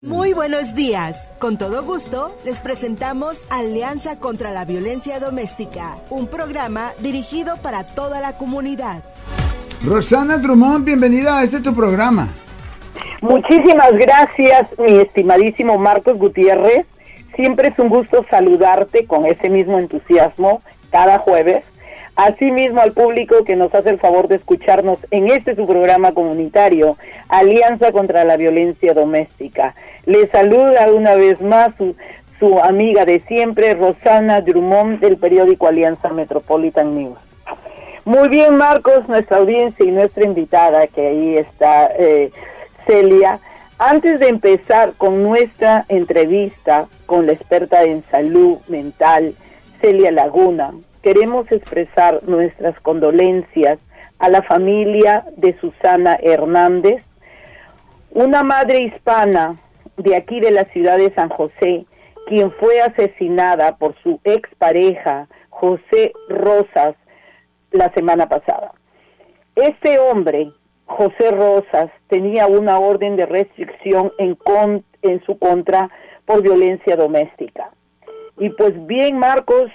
Muy buenos días. Con todo gusto, les presentamos Alianza contra la Violencia Doméstica, un programa dirigido para toda la comunidad. Rosana Drummond, bienvenida a este tu programa. Muchísimas gracias, mi estimadísimo Marcos Gutiérrez. Siempre es un gusto saludarte con ese mismo entusiasmo cada jueves Asimismo, al público que nos hace el favor de escucharnos en este su programa comunitario, Alianza contra la Violencia Doméstica. Le saluda una vez más su, su amiga de siempre, Rosana Drummond, del periódico Alianza Metropolitan News. Muy bien, Marcos, nuestra audiencia y nuestra invitada, que ahí está eh, Celia. Antes de empezar con nuestra entrevista con la experta en salud mental, Celia Laguna, queremos expresar nuestras condolencias a la familia de Susana Hernández, una madre hispana de aquí de la ciudad de San José, quien fue asesinada por su expareja José Rosas la semana pasada. Este hombre, José Rosas, tenía una orden de restricción en, en su contra por violencia doméstica. Y pues bien, Marcos,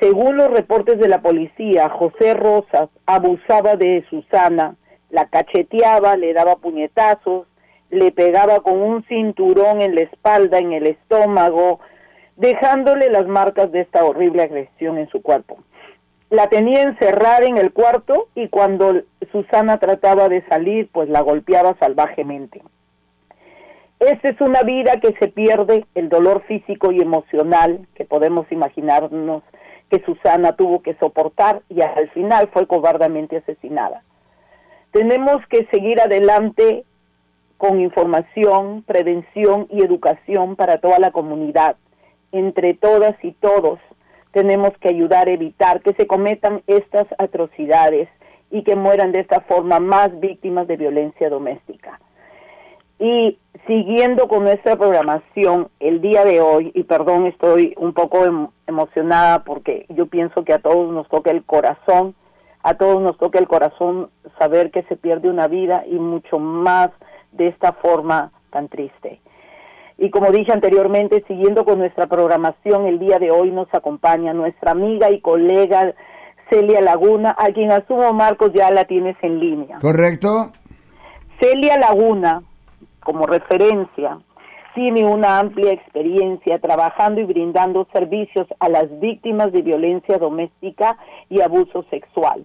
según los reportes de la policía, José Rosas abusaba de Susana, la cacheteaba, le daba puñetazos, le pegaba con un cinturón en la espalda, en el estómago, dejándole las marcas de esta horrible agresión en su cuerpo. La tenía encerrada en el cuarto y cuando Susana trataba de salir, pues la golpeaba salvajemente. Esta es una vida que se pierde, el dolor físico y emocional que podemos imaginarnos que Susana tuvo que soportar y al final fue cobardemente asesinada. Tenemos que seguir adelante con información, prevención y educación para toda la comunidad. Entre todas y todos tenemos que ayudar a evitar que se cometan estas atrocidades y que mueran de esta forma más víctimas de violencia doméstica. Y siguiendo con nuestra programación el día de hoy, y perdón, estoy un poco em, emocionada porque yo pienso que a todos nos toca el corazón, a todos nos toca el corazón saber que se pierde una vida y mucho más de esta forma tan triste. Y como dije anteriormente, siguiendo con nuestra programación, el día de hoy nos acompaña nuestra amiga y colega Celia Laguna, a quien asumo Marcos ya la tienes en línea. Correcto. Celia Laguna como referencia, tiene una amplia experiencia trabajando y brindando servicios a las víctimas de violencia doméstica y abuso sexual.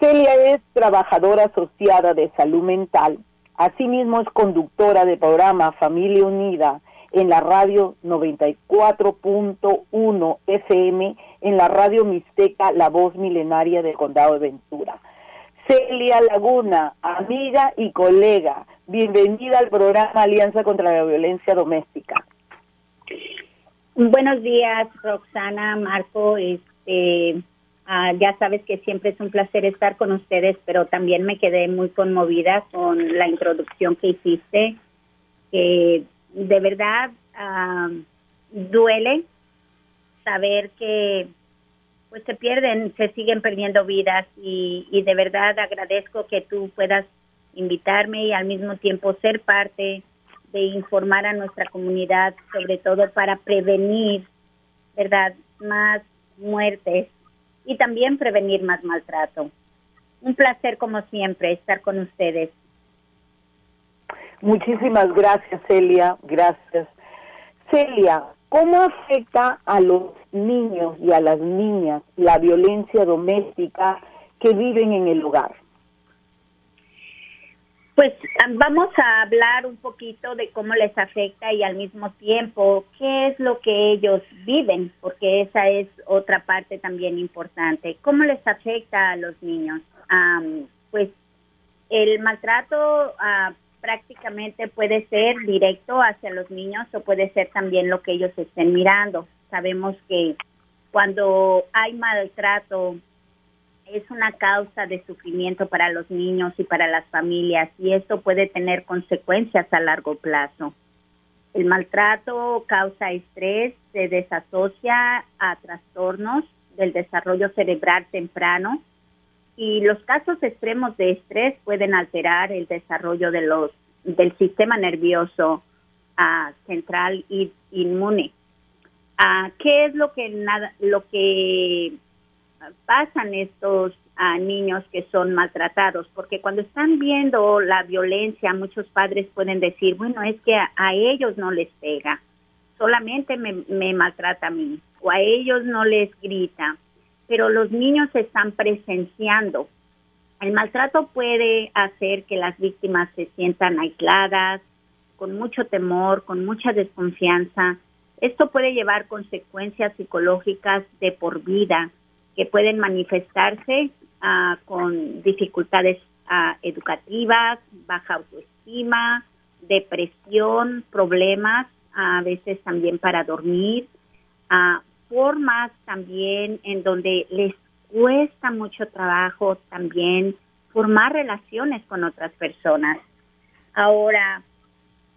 Celia es trabajadora asociada de salud mental, asimismo es conductora del programa Familia Unida en la radio 94.1 FM, en la radio Mixteca, la voz milenaria del condado de Ventura. Celia Laguna, amiga y colega, bienvenida al programa Alianza contra la Violencia Doméstica. Buenos días, Roxana, Marco. Este, ah, ya sabes que siempre es un placer estar con ustedes, pero también me quedé muy conmovida con la introducción que hiciste. que de verdad ah, duele saber que pues se pierden, se siguen perdiendo vidas y, de verdad agradezco que tú puedas invitarme y al mismo tiempo ser parte de informar a nuestra comunidad, sobre todo para prevenir, ¿verdad?, más muertes y también prevenir más maltrato. Un placer, como siempre, estar con ustedes. Muchísimas gracias, Celia. Gracias. Celia, ¿cómo afecta a los niños y a las niñas la violencia doméstica que viven en el hogar? Pues vamos a hablar un poquito de cómo les afecta y al mismo tiempo qué es lo que ellos viven, porque esa es otra parte también importante. ¿Cómo les afecta a los niños? pues el maltrato uh, prácticamente puede ser directo hacia los niños o puede ser también lo que ellos estén mirando. Sabemos que cuando hay maltrato es una causa de sufrimiento para los niños y para las familias y esto puede tener consecuencias a largo plazo. El maltrato causa estrés, se desasocia a trastornos del desarrollo cerebral temprano y los casos extremos de estrés pueden alterar el desarrollo de los del sistema nervioso central inmune. ¿Qué es lo que nada, lo que pasan estos niños que son maltratados? Porque cuando están viendo la violencia, muchos padres pueden decir, bueno, es que a, ellos no les pega, solamente me, me maltrata a mí, o a ellos no les grita, pero los niños están presenciando. El maltrato puede hacer que las víctimas se sientan aisladas, con mucho temor, con mucha desconfianza. Esto puede llevar consecuencias psicológicas de por vida que pueden manifestarse ah, con dificultades ah, educativas, baja autoestima, depresión, problemas a veces también para dormir, uh, formas también en donde les cuesta mucho trabajo también formar relaciones con otras personas. Ahora,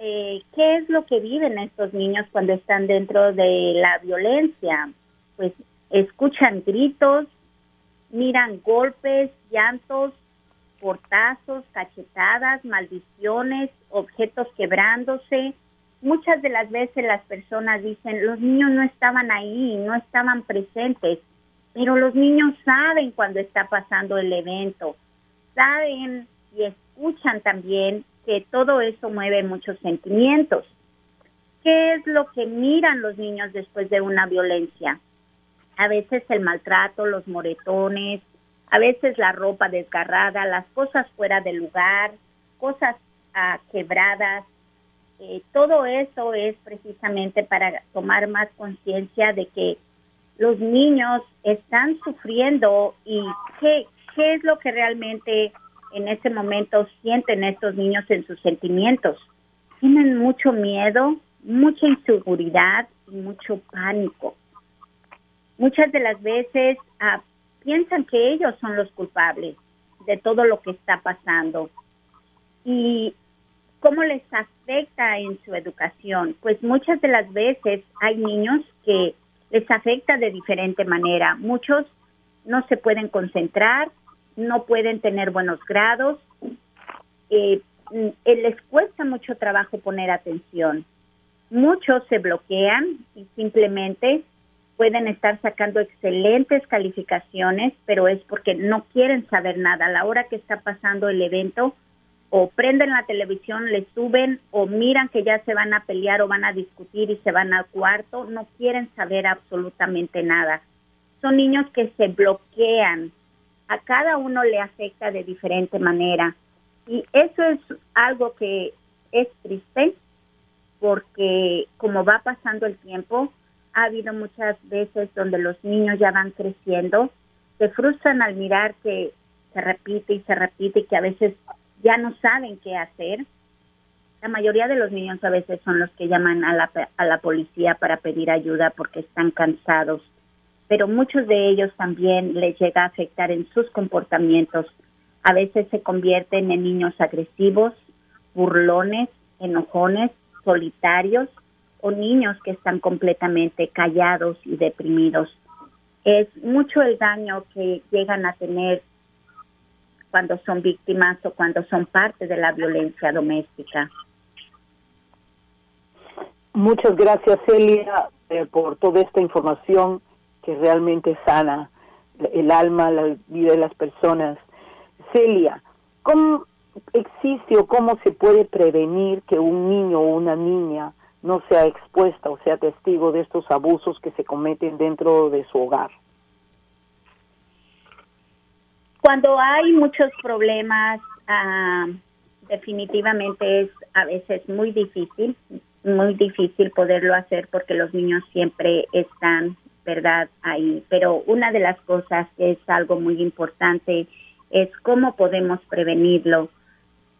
eh, ¿qué es lo que viven estos niños cuando están dentro de la violencia? Pues escuchan gritos, miran golpes, llantos, portazos, cachetadas, maldiciones, objetos quebrándose. Muchas de las veces las personas dicen, los niños no estaban ahí, no estaban presentes, pero los niños saben cuando está pasando el evento, saben y escuchan también que todo eso mueve muchos sentimientos. ¿Qué es lo que miran los niños después de una violencia? A veces el maltrato, los moretones, a veces la ropa desgarrada, las cosas fuera de lugar, cosas ah, quebradas. Eh, todo eso es precisamente para tomar más conciencia de que los niños están sufriendo y qué, qué es lo que realmente en ese momento sienten estos niños en sus sentimientos. Tienen mucho miedo, mucha inseguridad y mucho pánico. Muchas de las veces ah, piensan que ellos son los culpables de todo lo que está pasando. ¿Y cómo les afecta en su educación? Pues muchas de las veces hay niños que les afecta de diferente manera. Muchos no se pueden concentrar, no pueden tener buenos grados, eh, mm, les cuesta mucho trabajo poner atención. Muchos se bloquean y simplemente pueden estar sacando excelentes calificaciones, pero es porque no quieren saber nada. A la hora que está pasando el evento, o prenden la televisión, le suben o miran que ya se van a pelear o van a discutir y se van al cuarto, no quieren saber absolutamente nada. Son niños que se bloquean, a cada uno le afecta de diferente manera. Y eso es algo que es triste porque como va pasando el tiempo, ha habido muchas veces donde los niños ya van creciendo, se frustran al mirar que se repite y se repite y que a veces ya no saben qué hacer. La mayoría de los niños a veces son los que llaman a la, a la policía para pedir ayuda porque están cansados pero muchos de ellos también les llega a afectar en sus comportamientos. A veces se convierten en niños agresivos, burlones, enojones, solitarios o niños que están completamente callados y deprimidos. Es mucho el daño que llegan a tener cuando son víctimas o cuando son parte de la violencia doméstica. Muchas gracias, Celia, eh, por toda esta información que realmente sana el alma, la vida de las personas. Celia, ¿cómo existe o cómo se puede prevenir que un niño o una niña no sea expuesta o sea testigo de estos abusos que se cometen dentro de su hogar? Cuando hay muchos problemas, ah, definitivamente es a veces muy difícil, muy difícil poderlo hacer porque los niños siempre están verdad ahí. Pero una de las cosas que es algo muy importante es cómo podemos prevenirlo.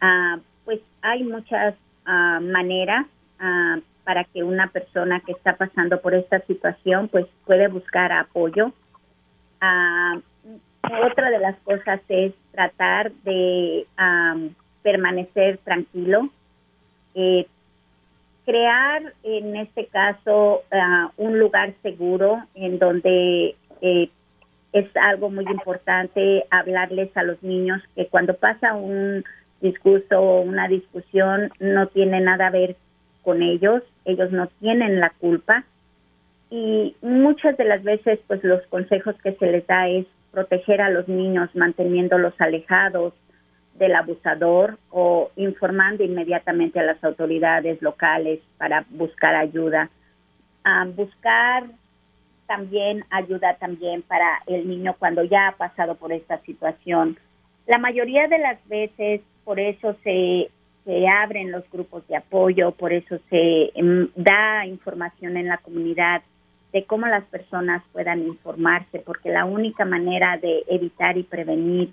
Ah, pues hay muchas ah, maneras ah, para que una persona que está pasando por esta situación pues puede buscar apoyo. otra de las cosas es tratar de permanecer tranquilo, eh, crear en este caso ah, un lugar seguro en donde eh, es algo muy importante hablarles a los niños que cuando pasa un discurso o una discusión no tiene nada a ver con ellos, ellos no tienen la culpa. Y muchas de las veces pues los consejos que se les da es proteger a los niños manteniéndolos alejados del abusador o informando inmediatamente a las autoridades locales para buscar ayuda. Ah, buscar también ayuda también para el niño cuando ya ha pasado por esta situación. La mayoría de las veces por eso se, se abren los grupos de apoyo, por eso se em, da información en la comunidad de cómo las personas puedan informarse, porque la única manera de evitar y prevenir,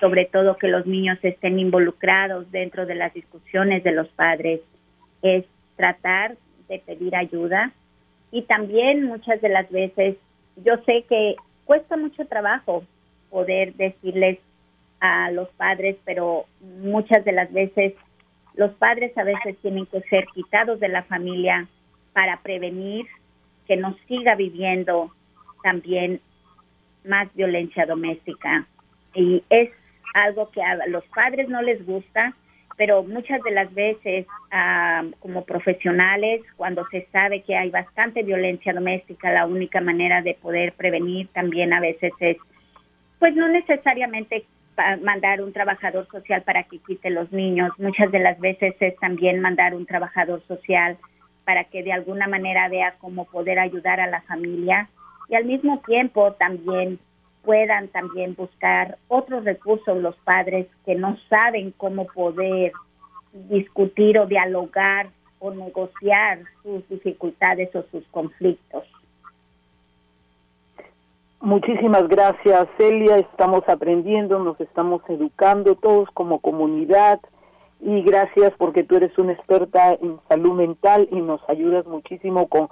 sobre todo que los niños estén involucrados dentro de las discusiones de los padres, es tratar de pedir ayuda y también muchas de las veces yo sé que cuesta mucho trabajo poder decirles a los padres, pero muchas de las veces los padres a veces tienen que ser quitados de la familia para prevenir que no siga viviendo también más violencia doméstica. Y es algo que a los padres no les gusta, pero muchas de las veces como profesionales, cuando se sabe que hay bastante violencia doméstica, la única manera de poder prevenir también a veces es, pues no necesariamente mandar un trabajador social para que quite los niños, muchas de las veces es también mandar un trabajador social para que de alguna manera vea cómo poder ayudar a la familia. Y al mismo tiempo también puedan también buscar otros recursos los padres que no saben cómo poder discutir o dialogar o negociar sus dificultades o sus conflictos. Muchísimas gracias, Celia. Estamos aprendiendo, nos estamos educando todos como comunidad y gracias porque tú eres una experta en salud mental y nos ayudas muchísimo con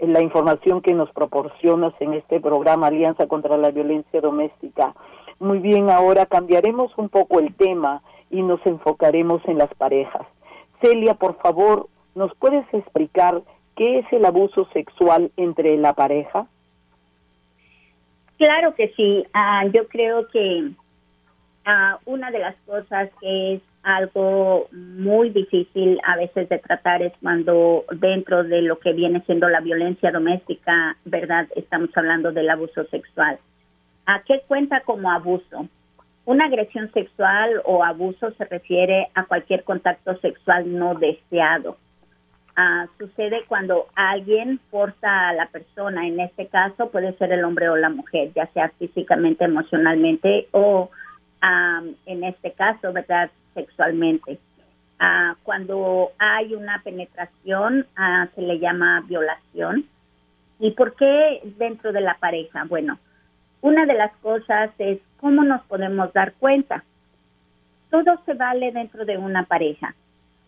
la información que nos proporcionas en este programa Alianza contra la Violencia Doméstica. Muy bien, ahora cambiaremos un poco el tema y nos enfocaremos en las parejas. Celia, por favor, ¿nos puedes explicar qué es el abuso sexual entre la pareja? Claro que sí. Ah, yo creo que ah, una de las cosas que es algo muy difícil a veces de tratar es cuando dentro de lo que viene siendo la violencia doméstica, ¿verdad? Estamos hablando del abuso sexual. ¿A qué cuenta como abuso? Una agresión sexual o abuso se refiere a cualquier contacto sexual no deseado. Ah, sucede cuando alguien forza a la persona, en este caso puede ser el hombre o la mujer, ya sea físicamente, emocionalmente o en este caso, ¿verdad? Sexualmente. Ah, cuando hay una penetración, ah, se le llama violación. ¿Y por qué dentro de la pareja? Bueno, una de las cosas es cómo nos podemos dar cuenta. Todo se vale dentro de una pareja.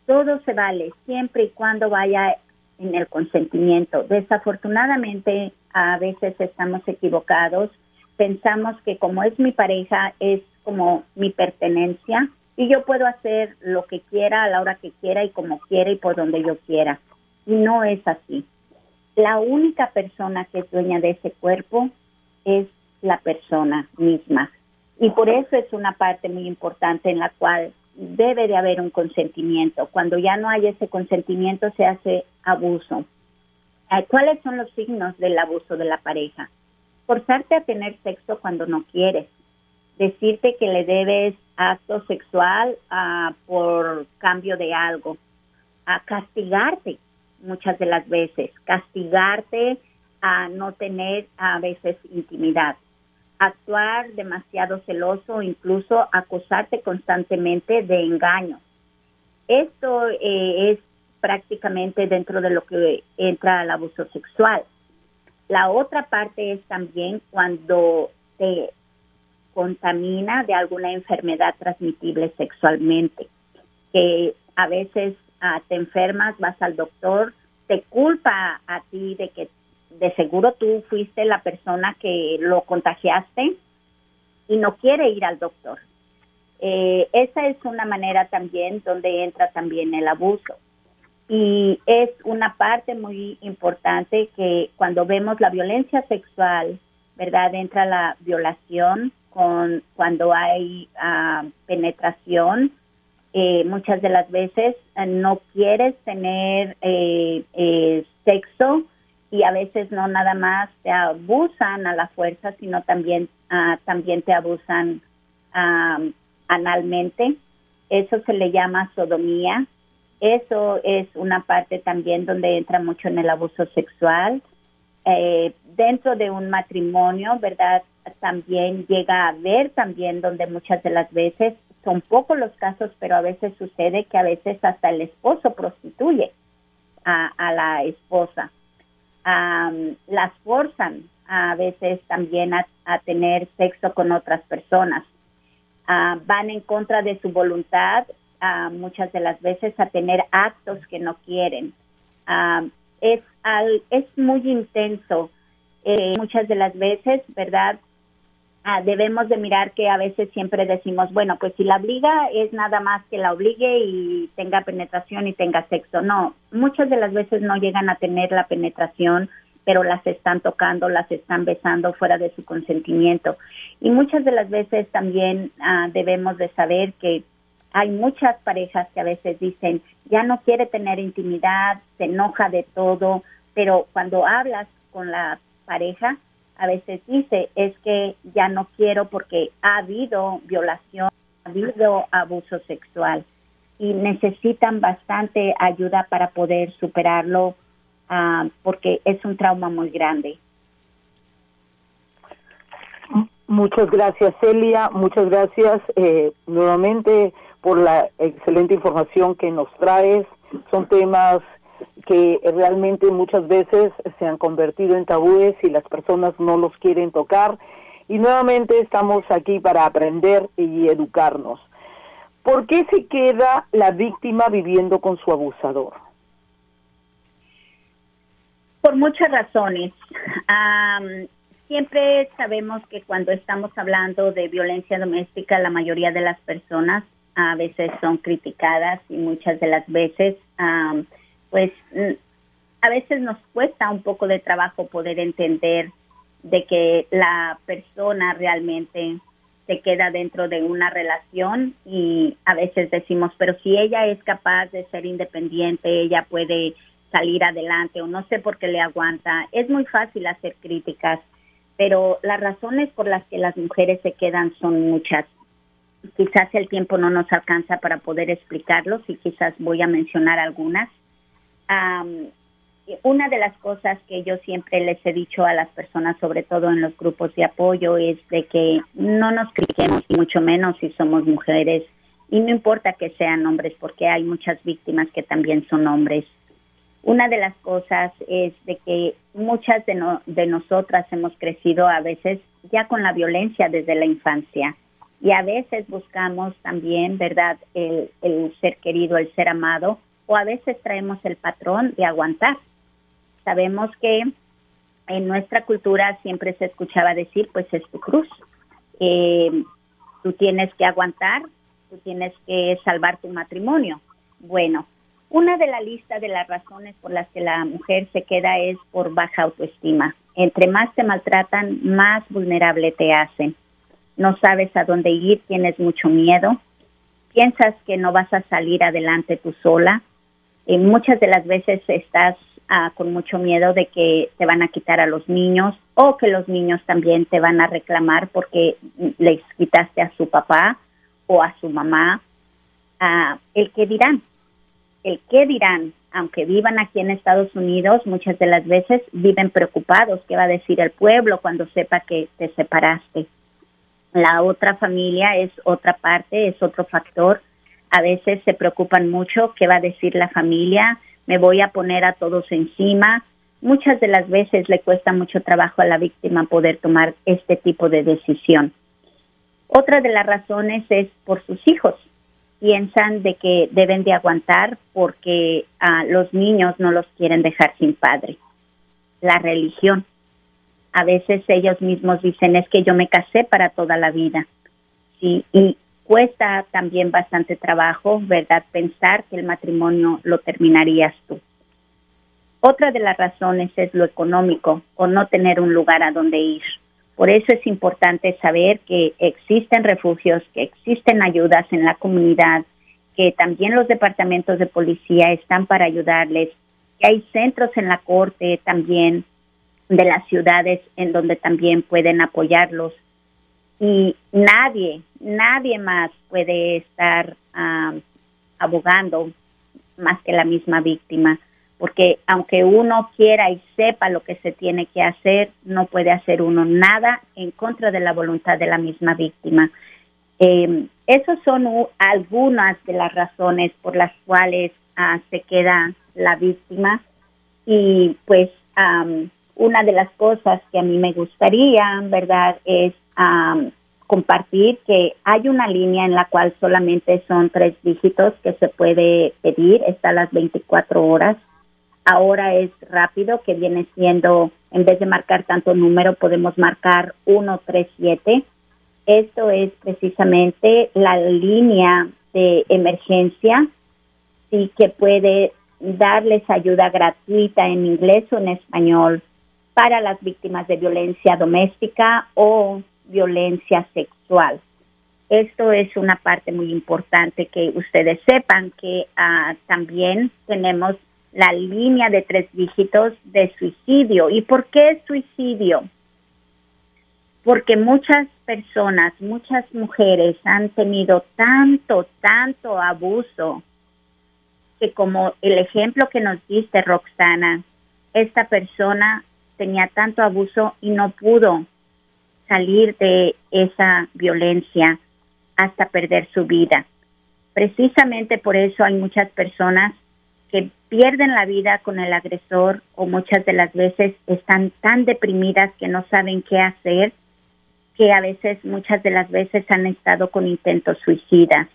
Todo se vale siempre y cuando vaya en el consentimiento. Desafortunadamente, a veces estamos equivocados. Pensamos que como es mi pareja, es como mi pertenencia y yo puedo hacer lo que quiera a la hora que quiera y como quiera y por donde yo quiera. Y no es así. La única persona que es dueña de ese cuerpo es la persona misma. Y por eso es una parte muy importante en la cual debe de haber un consentimiento. Cuando ya no hay ese consentimiento se hace abuso. ¿Cuáles son los signos del abuso de la pareja? Forzarte a tener sexo cuando no quieres, decirte que le debes acto sexual uh, por cambio de algo, a castigarte muchas de las veces, castigarte a no tener a veces intimidad, actuar demasiado celoso, incluso acusarte constantemente de engaño. Esto eh, es prácticamente dentro de lo que entra al abuso sexual. La otra parte es también cuando te contamina de alguna enfermedad transmitible sexualmente, que a veces ah, te enfermas, vas al doctor, te culpa a ti de que de seguro tú fuiste la persona que lo contagiaste y no quiere ir al doctor. Eh, esa es una manera también donde entra también el abuso. Y es una parte muy importante que cuando vemos la violencia sexual, ¿verdad? Entra la violación, con cuando hay ah, penetración eh, muchas de las veces eh, no quieres tener eh, sexo y a veces no nada más te abusan a la fuerza, sino también, ah, también te abusan analmente. Eso se le llama sodomía. Eso es una parte también donde entra mucho en el abuso sexual. dentro de un matrimonio, ¿verdad? También llega a haber también donde muchas de las veces son pocos los casos, pero a veces sucede que a veces hasta el esposo prostituye a, la esposa. las forzan a veces también a, tener sexo con otras personas. Ah, van en contra de su voluntad muchas de las veces a tener actos que no quieren. es, al, es muy intenso. Eh, muchas de las veces, ¿verdad? Ah, debemos de mirar que a veces siempre decimos, bueno, pues si la obliga es nada más que la obligue y tenga penetración y tenga sexo. No, muchas de las veces no llegan a tener la penetración, pero las están tocando, las están besando fuera de su consentimiento. Y muchas de las veces también ah, debemos de saber que hay muchas parejas que a veces dicen, ya no quiere tener intimidad, se enoja de todo, pero cuando hablas con la pareja, a veces dice es que ya no quiero porque ha habido violación, ha habido abuso sexual y necesitan bastante ayuda para poder superarlo ah, porque es un trauma muy grande. Muchas gracias, Celia. Muchas gracias eh, nuevamente por la excelente información que nos traes. Son temas que realmente muchas veces se han convertido en tabúes y las personas no los quieren tocar. Y nuevamente estamos aquí para aprender y educarnos. ¿Por qué se queda la víctima viviendo con su abusador? Por muchas razones. siempre sabemos que cuando estamos hablando de violencia doméstica, la mayoría de las personas a veces son criticadas y muchas de las veces pues mm, a veces nos cuesta un poco de trabajo poder entender de que la persona realmente se queda dentro de una relación y a veces decimos, pero si ella es capaz de ser independiente, ella puede salir adelante o no sé por qué le aguanta. Es muy fácil hacer críticas, pero las razones por las que las mujeres se quedan son muchas. Quizás el tiempo no nos alcanza para poder explicarlos y quizás voy a mencionar algunas una de las cosas que yo siempre les he dicho a las personas, sobre todo en los grupos de apoyo, es de que no nos critiquemos, mucho menos si somos mujeres, y no importa que sean hombres, porque hay muchas víctimas que también son hombres. Una de las cosas es de que muchas de, de nosotras hemos crecido a veces ya con la violencia desde la infancia y a veces buscamos también, ¿verdad?, el, el ser querido, el ser amado, o a veces traemos el patrón de aguantar. Sabemos que en nuestra cultura siempre se escuchaba decir, pues es tu cruz. Eh, tú tienes que aguantar, tú tienes que salvar tu matrimonio. Bueno, una de la lista de las razones por las que la mujer se queda es por baja autoestima. Entre más te maltratan, más vulnerable te hacen. No sabes a dónde ir, tienes mucho miedo. Piensas que no vas a salir adelante tú sola muchas de las veces estás ah, con mucho miedo de que te van a quitar a los niños o que los niños también te van a reclamar porque les quitaste a su papá o a su mamá. Ah, el que dirán, el qué dirán, aunque vivan aquí en Estados Unidos, muchas de las veces viven preocupados, qué va a decir el pueblo cuando sepa que te separaste. La otra familia es otra parte, es otro factor a veces se preocupan mucho qué va a decir la familia, me voy a poner a todos encima. Muchas de las veces le cuesta mucho trabajo a la víctima poder tomar este tipo de decisión. Otra de las razones es por sus hijos. Piensan de que deben de aguantar porque a los niños no los quieren dejar sin padre. La religión. A veces ellos mismos dicen es que yo me casé para toda la vida. Sí, y cuesta también bastante trabajo, ¿verdad? Pensar que el matrimonio lo terminarías tú. Otra de las razones es lo económico o no tener un lugar a donde ir. Por eso es importante saber que existen refugios, que existen ayudas en la comunidad, que también los departamentos de policía están para ayudarles, que hay centros en la corte también de las ciudades en donde también pueden apoyarlos y nadie, nadie más puede estar abogando más que la misma víctima, porque aunque uno quiera y sepa lo que se tiene que hacer, no puede hacer uno nada en contra de la voluntad de la misma víctima. Eh, esas son algunas de las razones por las cuales ah, se queda la víctima y pues una de las cosas que a mí me gustaría, ¿verdad?, es compartir que hay una línea en la cual solamente son tres dígitos que se puede pedir, está a las 24 horas. Ahora es rápido, que viene siendo, en vez de marcar tanto número, podemos marcar 137. Esto es precisamente la línea de emergencia y que puede darles ayuda gratuita en inglés o en español para las víctimas de violencia doméstica o violencia sexual. Esto es una parte muy importante que ustedes sepan que ah, también tenemos la línea de tres dígitos de suicidio. ¿Y por qué suicidio? Porque muchas personas, muchas mujeres han tenido tanto, tanto abuso que como el ejemplo que nos diste, Roxana, esta persona tenía tanto abuso y no pudo salir de esa violencia hasta perder su vida. Precisamente por eso hay muchas personas que pierden la vida con el agresor o muchas de las veces están tan deprimidas que no saben qué hacer, que a veces, muchas de las veces han estado con intentos suicidas.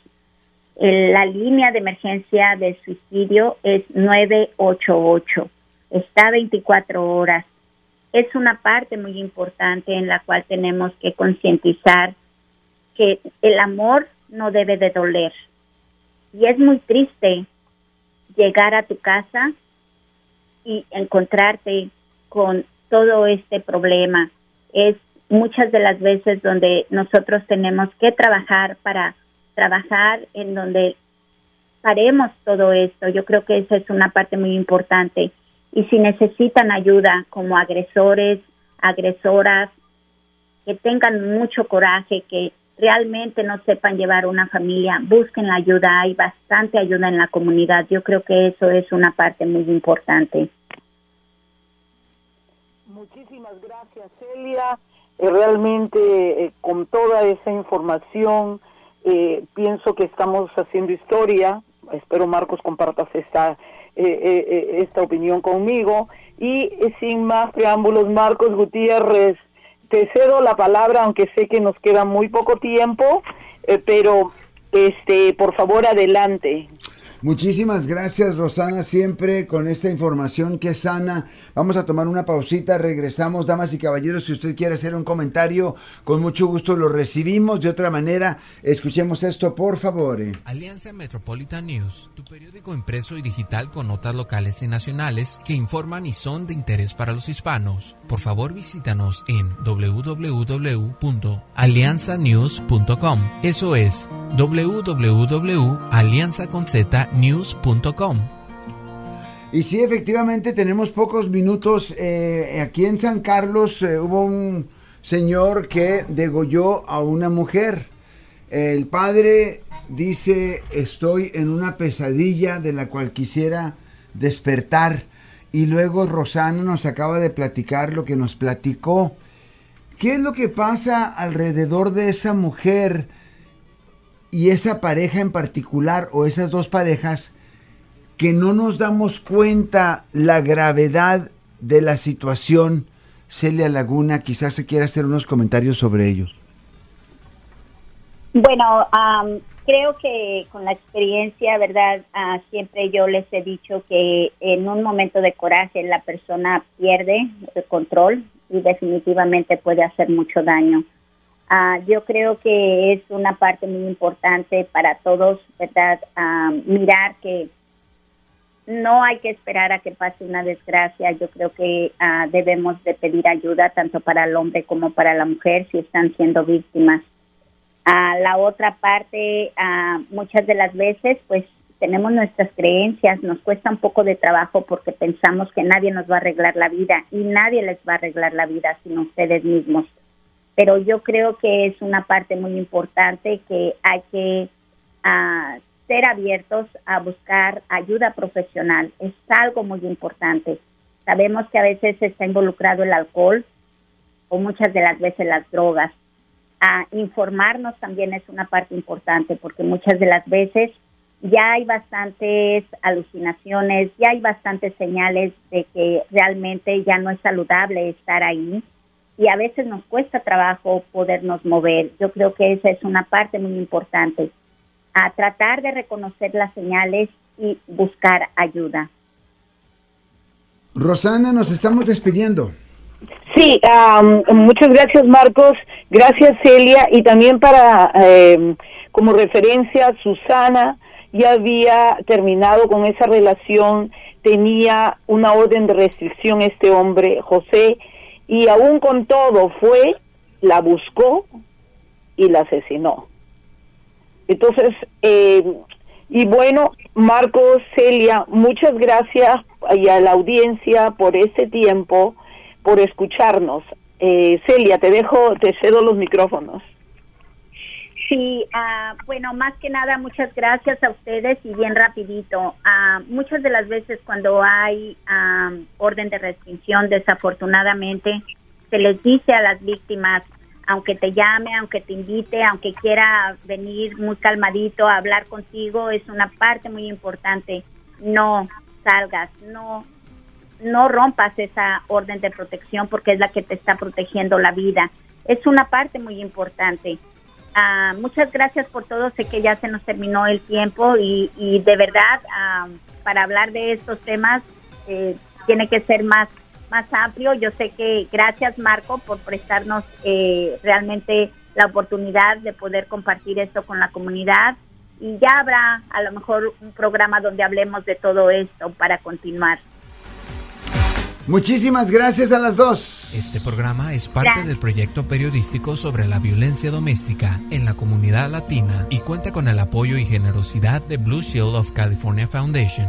La línea de emergencia de suicidio es 988. Está 24 horas es una parte muy importante en la cual tenemos que concientizar que el amor no debe de doler. Y es muy triste llegar a tu casa y encontrarte con todo este problema. Es muchas de las veces donde nosotros tenemos que trabajar para trabajar en donde paremos todo esto. Yo creo que esa es una parte muy importante y si necesitan ayuda como agresores, agresoras, que tengan mucho coraje, que realmente no sepan llevar una familia, busquen la ayuda, hay bastante ayuda en la comunidad. Yo creo que eso es una parte muy importante. Muchísimas gracias, Celia. Eh, realmente eh, con toda esa información eh, pienso que estamos haciendo historia. Espero Marcos compartas esta esta opinión conmigo. Y sin más preámbulos, Marcos Gutiérrez, te cedo la palabra, aunque sé que nos queda muy poco tiempo, pero este, por favor, adelante. Muchísimas gracias Rosana, siempre con esta información que sana. Vamos a tomar una pausita, regresamos, damas y caballeros, si usted quiere hacer un comentario, con mucho gusto lo recibimos. De otra manera, escuchemos esto, por favor. Alianza Metropolitan News, tu periódico impreso y digital con notas locales y nacionales que informan y son de interés para los hispanos. Por favor, visítanos en www.alianzanews.com. Eso es www.alianzaconz news.com. Y sí, efectivamente tenemos pocos minutos. Eh, aquí en San Carlos eh, hubo un señor que degolló a una mujer. El padre dice, estoy en una pesadilla de la cual quisiera despertar. Y luego Rosana nos acaba de platicar lo que nos platicó. ¿Qué es lo que pasa alrededor de esa mujer? Y esa pareja en particular o esas dos parejas que no nos damos cuenta la gravedad de la situación. Celia Laguna, quizás se quiera hacer unos comentarios sobre ellos. Bueno, creo que con la experiencia, ¿verdad? Ah, siempre yo les he dicho que en un momento de coraje la persona pierde el control y definitivamente puede hacer mucho daño. Ah, yo creo que es una parte muy importante para todos, ¿verdad? Ah, mirar que no hay que esperar a que pase una desgracia. Yo creo que ah, debemos de pedir ayuda tanto para el hombre como para la mujer si están siendo víctimas. A la otra parte, muchas de las veces, pues tenemos nuestras creencias, nos cuesta un poco de trabajo porque pensamos que nadie nos va a arreglar la vida y nadie les va a arreglar la vida sino ustedes mismos. Pero yo creo que es una parte muy importante que hay que uh, ser abiertos a buscar ayuda profesional. Es algo muy importante. Sabemos que a veces está involucrado el alcohol o muchas de las veces las drogas. A informarnos también es una parte importante porque muchas de las veces ya hay bastantes alucinaciones, ya hay bastantes señales de que realmente ya no es saludable estar ahí y a veces nos cuesta trabajo podernos mover. Yo creo que esa es una parte muy importante a tratar de reconocer las señales y buscar ayuda. Rosana, nos estamos despidiendo. Sí, muchas gracias Marcos, gracias Celia y también para em, como referencia Susana ya había terminado con esa relación, tenía una orden de restricción este hombre José y aún con todo fue, la buscó y la asesinó. Entonces, eh, y bueno, Marcos, Celia, muchas gracias y a la audiencia por este tiempo, por escucharnos. Eh, Celia, te dejo, te cedo los micrófonos. Sí, uh, bueno, más que nada, muchas gracias a ustedes y bien rapidito. Uh, muchas de las veces cuando hay uh, orden de restricción, desafortunadamente, se les dice a las víctimas, aunque te llame, aunque te invite, aunque quiera venir muy calmadito a hablar contigo, es una parte muy importante. No salgas, no no rompas esa orden de protección porque es la que te está protegiendo la vida. Es una parte muy importante. Ah, muchas gracias por todo. Sé que ya se nos terminó el tiempo y, y de verdad, ah, para hablar de estos temas, eh, tiene que ser más más amplio. Yo sé que gracias Marco por prestarnos eh, realmente la oportunidad de poder compartir esto con la comunidad y ya habrá a lo mejor un programa donde hablemos de todo esto para continuar. Muchísimas gracias a las dos. Este programa es parte del proyecto periodístico sobre la violencia doméstica en la comunidad latina y cuenta con el apoyo y generosidad de Blue Shield of California Foundation.